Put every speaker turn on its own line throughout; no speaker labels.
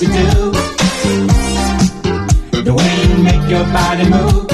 Girl, you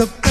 the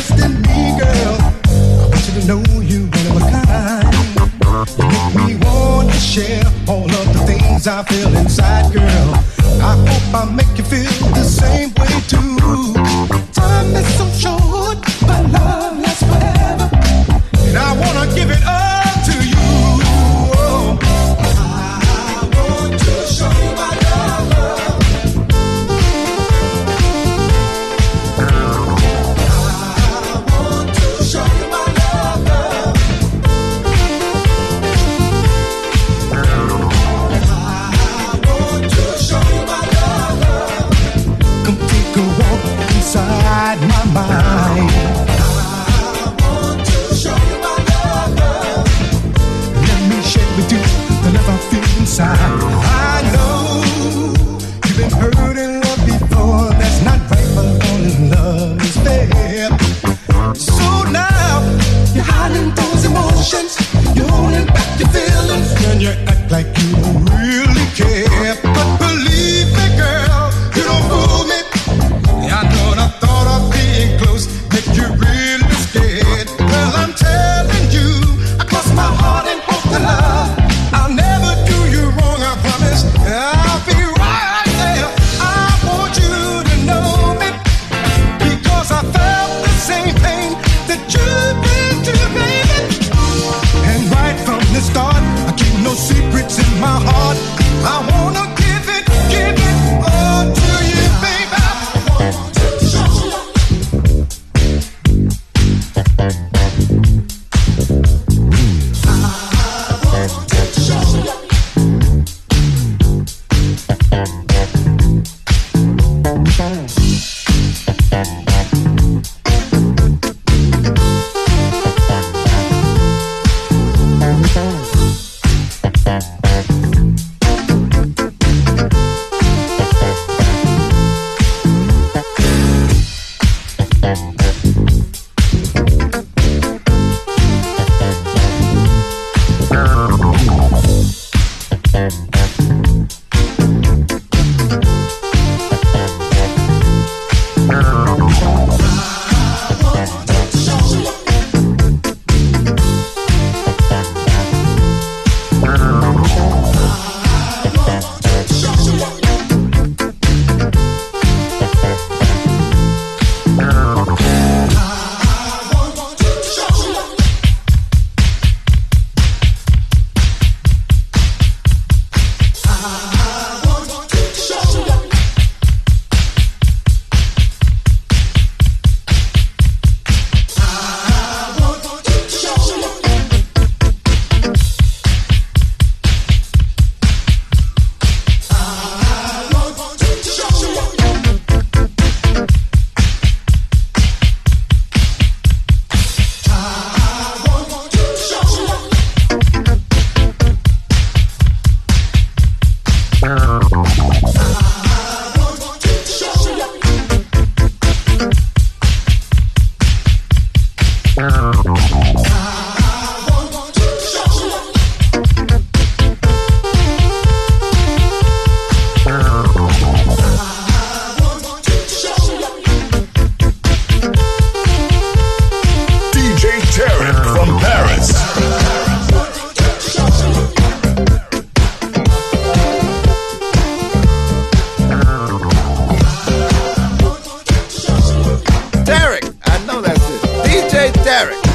Derek.